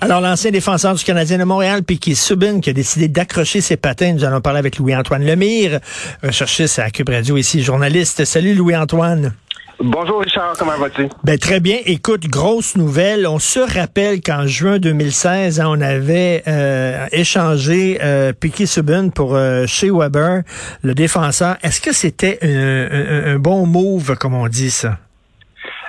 Alors, l'ancien défenseur du Canadien de Montréal, Piquet Subin, qui a décidé d'accrocher ses patins. Nous allons parler avec Louis-Antoine Lemire, recherchiste à Cube Radio ici, journaliste. Salut Louis-Antoine. Bonjour Richard, comment vas-tu? Ben, très bien. Écoute, grosse nouvelle. On se rappelle qu'en juin 2016, hein, on avait euh, échangé euh, Piquet Subin pour euh, Shea Weber, le défenseur. Est-ce que c'était un, un bon move, comme on dit ça?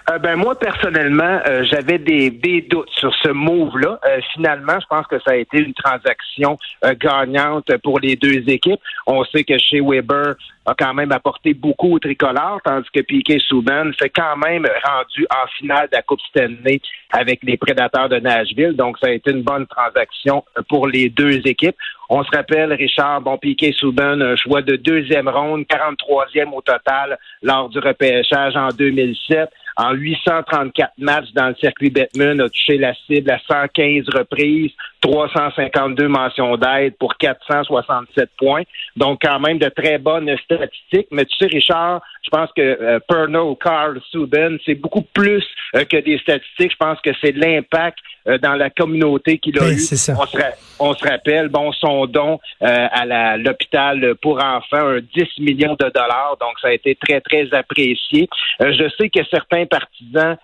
Euh, ben moi personnellement, euh, j'avais des, des, doutes sur ce move-là. Euh, finalement, je pense que ça a été une transaction gagnante pour les deux équipes. On sait que chez Weber a quand même apporté beaucoup au tricolore, tandis que Piquet Souban s'est quand même rendu en finale de la Coupe Stanley avec les Prédateurs de Nashville. Donc, ça a été une bonne transaction pour les deux équipes. On se rappelle, Richard, bon, Piquet Souban, un choix de deuxième ronde, 43e au total lors du repêchage en 2007 en 834 matchs dans le circuit Batman, a touché la cible à 115 reprises, 352 mentions d'aide pour 467 points. Donc, quand même de très bonnes statistiques. Mais tu sais, Richard, je pense que euh, Pernod, Carl, Subban, c'est beaucoup plus euh, que des statistiques. Je pense que c'est l'impact euh, dans la communauté qu'il a ben, eu. On se, on se, rappelle, bon, son don euh, à l'hôpital pour enfants, un 10 millions de dollars. Donc, ça a été très, très apprécié. je sais que certains partisans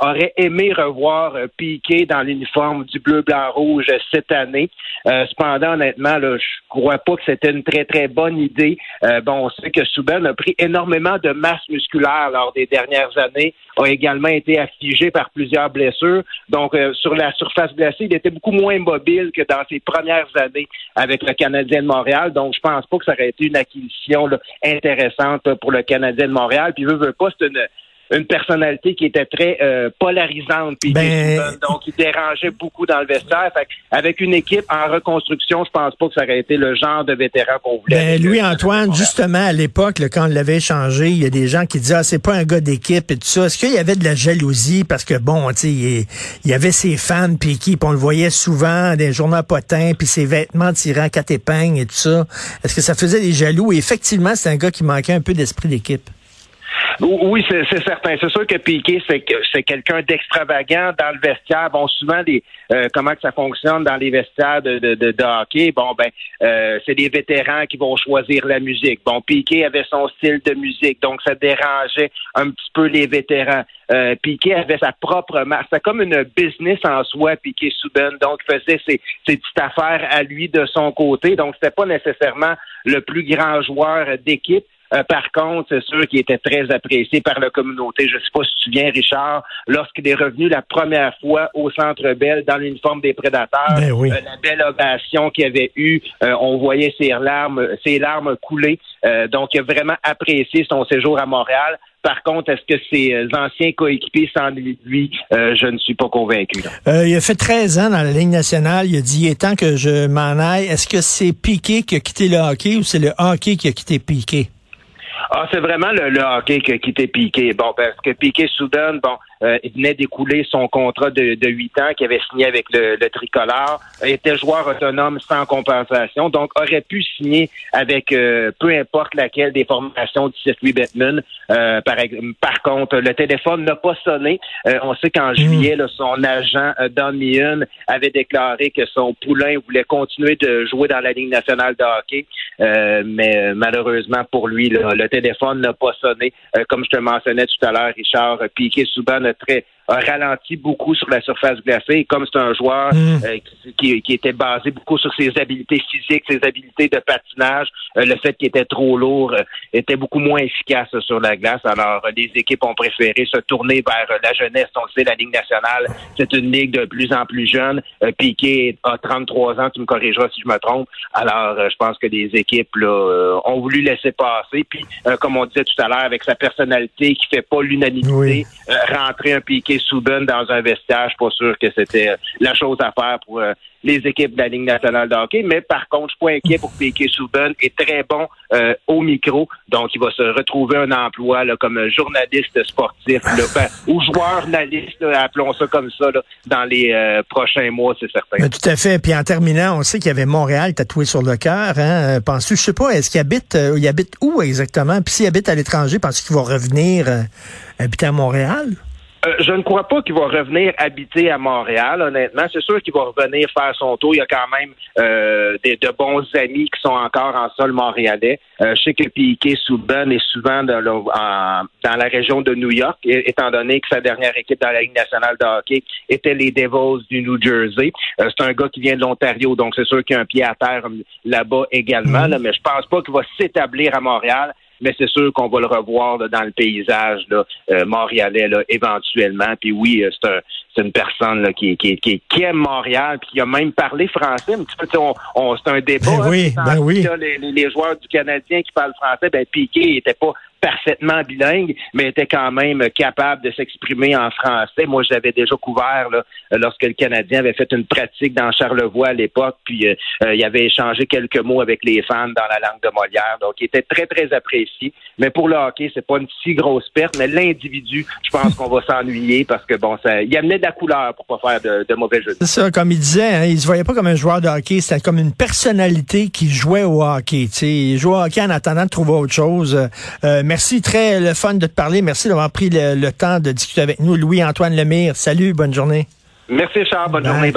auraient aimé revoir Piqué dans l'uniforme du bleu, blanc, rouge cette année. cependant, honnêtement, là, je crois pas que c'était une très, très bonne idée. bon, on sait que Subban a pris énormément de masse musculaire lors des dernières années, a également été affligé par plusieurs blessures. Donc, euh, sur la surface glacée, il était beaucoup moins mobile que dans ses premières années avec le Canadien de Montréal. Donc, je pense pas que ça aurait été une acquisition intéressante pour le Canadien de Montréal. Puis, veut, veut pas, c'est une une personnalité qui était très euh, polarisante, puis ben... donc il dérangeait beaucoup dans le vestiaire. avec une équipe en reconstruction, je pense pas que ça aurait été le genre de vétéran qu'on voulait. Ben, lui, Antoine, justement, à l'époque, quand on l'avait échangé, il y a des gens qui disaient ah, c'est pas un gars d'équipe et tout ça. Est-ce qu'il y avait de la jalousie? Parce que bon, tu sais, il, y avait ses fans puis qui, on le voyait souvent des journaux potins, puis ses vêtements tirant quatre épingles et tout ça. Est-ce que ça faisait des jaloux? Et effectivement, c'est un gars qui manquait un peu d'esprit d'équipe. Oui, c'est certain. C'est sûr que Piqué, c'est quelqu'un d'extravagant dans le vestiaire. Bon, souvent, des, euh, comment que ça fonctionne dans les vestiaires de, de, de, hockey, bon, ben, euh, c'est des vétérans qui vont choisir la musique. Bon, Piqué avait son style de musique, donc ça dérangeait un petit peu les vétérans. Euh, Piqué avait sa propre marque. C'est comme une business en soi, Piqué Souben. Donc, il faisait ses, ses petites affaires à lui de son côté. Donc, c'était pas nécessairement le plus grand joueur d'équipe. Euh, par contre, c'est sûr qu'il était très apprécié par la communauté. Je ne sais pas si tu te souviens, Richard, lorsqu'il est revenu la première fois au Centre Bell dans l'uniforme des prédateurs, ben euh, la belle ovation qu'il avait eue, euh, on voyait ses larmes, ses larmes couler. donc, il a vraiment apprécié son séjour à Montréal. Par contre, est-ce que ses anciens coéquipiers sans lui, je ne suis pas convaincu. il a fait 13 ans dans la Ligue nationale. Il a dit, il est temps que je m'en aille. Est-ce que c'est Piqué qui a quitté le hockey ou c'est le hockey qui a quitté Piqué? Ah, c'est vraiment le, hockey qui quitté Piqué. Bon, parce que Piqué Soudan, bon, euh, il venait d'écouler son contrat de, de 8 ans qu'il avait signé avec le, le tricolore, était joueur autonome sans compensation, donc aurait pu signer avec euh, peu importe laquelle des formations du circuit Batman. Euh, par, par contre, le téléphone n'a pas sonné. on sait qu'en hmm. juillet, son agent Don Meehan avait déclaré que son poulain voulait continuer de jouer dans la Ligue nationale de hockey, mais malheureusement pour lui, le téléphone n'a pas sonné. comme je te mentionnais tout à l'heure, Richard, Piqué Souban très a ralenti beaucoup sur la surface glacée. comme c'est un joueur mm. euh, qui, qui, était basé beaucoup sur ses habiletés physiques, ses habiletés de patinage, euh, le fait qu'il était trop lourd euh, était beaucoup moins efficace sur la glace. Alors, les équipes ont préféré se tourner vers la jeunesse. On le sait, la Ligue nationale, c'est une ligue de plus en plus jeune. Piqué a 33 ans, tu me corrigeras si je me trompe. Alors, je pense que les équipes là, ont voulu laisser passer. Puis, comme on disait tout à l'heure, avec sa personnalité qui fait pas l'unanimité, rentrer un Piqué Souben dans un vestiaire, je suis pas sûr que c'était la chose à faire pour les équipes de la Ligue nationale de hockey. Mais par contre, je suis pas inquiet pour Piquet Souben, est très bon au micro, donc il va se retrouver un emploi comme journaliste sportif là, ou joueur analyste, appelons ça comme ça, dans les prochains mois, c'est certain. tout à fait. Puis en terminant, on sait qu'il y avait Montréal tatoué sur le cœur. Hein? Penses-tu, je sais pas, est-ce qu'il habite, habite où exactement? Puis s'il habite à l'étranger, penses-tu qu'il va revenir habiter à Montréal? Euh, je ne crois pas qu'il va revenir habiter à Montréal, honnêtement. C'est sûr qu'il va revenir faire son tour. Il y a quand même euh, des, de bons amis qui sont encore en sol montréalais. Euh, je sais que Piquet Souban est souvent dans, dans la région de New York, étant donné que sa dernière équipe dans la Ligue nationale de hockey était les Devils du New Jersey. c'est un gars qui vient de l'Ontario, donc c'est sûr qu'il y a un pied à terre là-bas également. Mm-hmm. mais je pense pas qu'il va s'établir à Montréal mais c'est sûr qu'on va le revoir dans le paysage là, euh, montréalais là, éventuellement. Puis oui, euh, c'est un c'est une personne là, qui, qui, qui, aime Montréal, puis qui a même parlé français. Un petit peu, on, on c'est un débat. Ben oui, hein, ben oui. les, les, joueurs du Canadien qui parlent français, ben Piqué était pas parfaitement bilingue, mais était quand même capable de s'exprimer en français. Moi, j'avais déjà couvert là, lorsque le Canadien avait fait une pratique dans Charlevoix à l'époque, puis euh, euh, il avait échangé quelques mots avec les fans dans la langue de Molière. Donc, il était très, très apprécié. Mais pour le hockey, c'est pas une si grosse perte, mais l'individu, je pense qu'on va s'ennuyer parce que bon, ça, il amenait de la couleur pour pas faire de, mauvais jeu. C'est ça, comme il disait, hein, il se voyait pas comme un joueur de hockey, c'était comme une personnalité qui jouait au hockey. sais, Il jouait au hockey en attendant de trouver autre chose. Euh, merci, très le fun de te parler. Merci d'avoir pris le, temps de discuter avec nous. Louis-Antoine Lemire, salut, bonne journée. Merci Charles, bonne journée.